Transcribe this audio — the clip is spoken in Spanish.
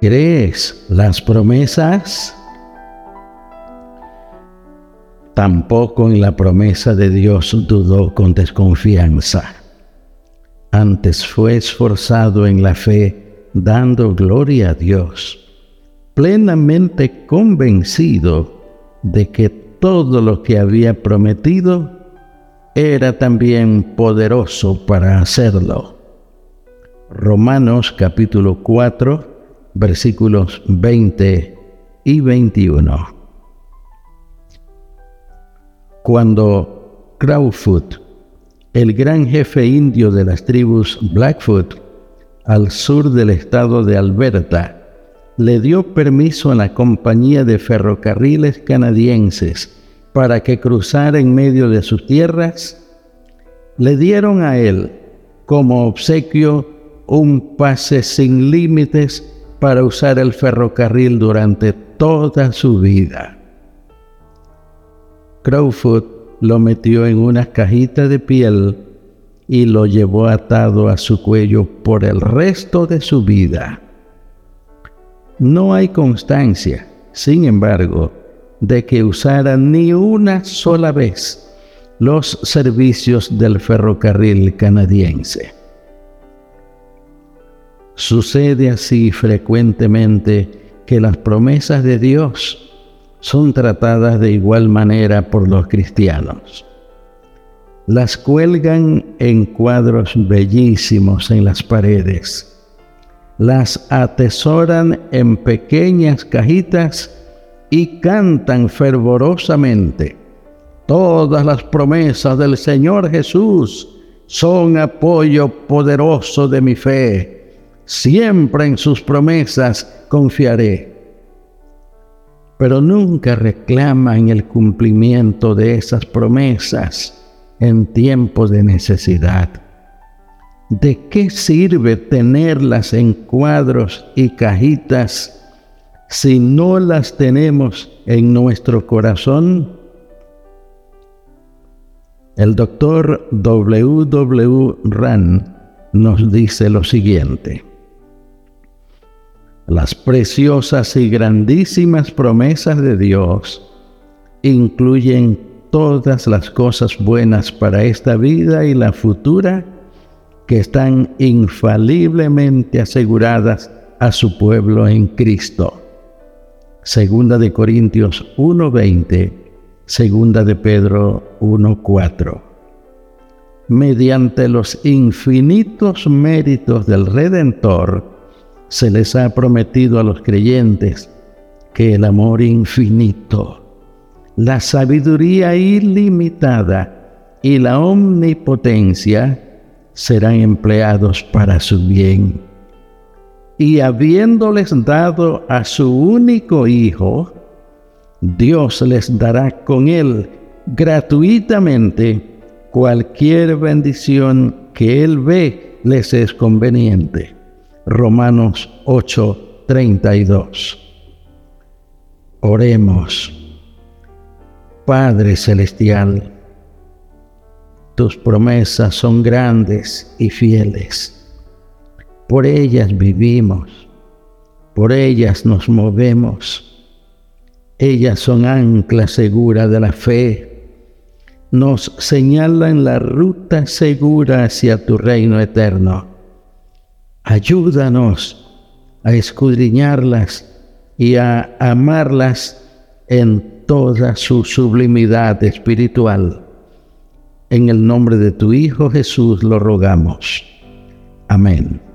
¿Crees las promesas? Tampoco en la promesa de Dios dudó con desconfianza. Antes fue esforzado en la fe, dando gloria a Dios, plenamente convencido de que todo lo que había prometido era también poderoso para hacerlo. Romanos capítulo 4 versículos 20 y 21. Cuando Crowfoot, el gran jefe indio de las tribus Blackfoot, al sur del estado de Alberta, le dio permiso a la compañía de ferrocarriles canadienses para que cruzara en medio de sus tierras, le dieron a él como obsequio un pase sin límites para usar el ferrocarril durante toda su vida. Crowfoot lo metió en una cajita de piel y lo llevó atado a su cuello por el resto de su vida. No hay constancia, sin embargo, de que usara ni una sola vez los servicios del ferrocarril canadiense. Sucede así frecuentemente que las promesas de Dios son tratadas de igual manera por los cristianos. Las cuelgan en cuadros bellísimos en las paredes. Las atesoran en pequeñas cajitas y cantan fervorosamente. Todas las promesas del Señor Jesús son apoyo poderoso de mi fe siempre en sus promesas confiaré. Pero nunca reclaman el cumplimiento de esas promesas en tiempos de necesidad. ¿De qué sirve tenerlas en cuadros y cajitas si no las tenemos en nuestro corazón? El doctor W. W. Rand nos dice lo siguiente. Las preciosas y grandísimas promesas de Dios incluyen todas las cosas buenas para esta vida y la futura que están infaliblemente aseguradas a su pueblo en Cristo. Segunda de Corintios 1:20, segunda de Pedro 1:4. Mediante los infinitos méritos del Redentor, se les ha prometido a los creyentes que el amor infinito, la sabiduría ilimitada y la omnipotencia serán empleados para su bien. Y habiéndoles dado a su único Hijo, Dios les dará con él gratuitamente cualquier bendición que Él ve les es conveniente. Romanos 8:32. Oremos. Padre Celestial, tus promesas son grandes y fieles. Por ellas vivimos, por ellas nos movemos. Ellas son ancla segura de la fe. Nos señalan la ruta segura hacia tu reino eterno Ayúdanos a escudriñarlas y a amarlas en toda su sublimidad espiritual. En el nombre de tu Hijo Jesús lo rogamos. Amén.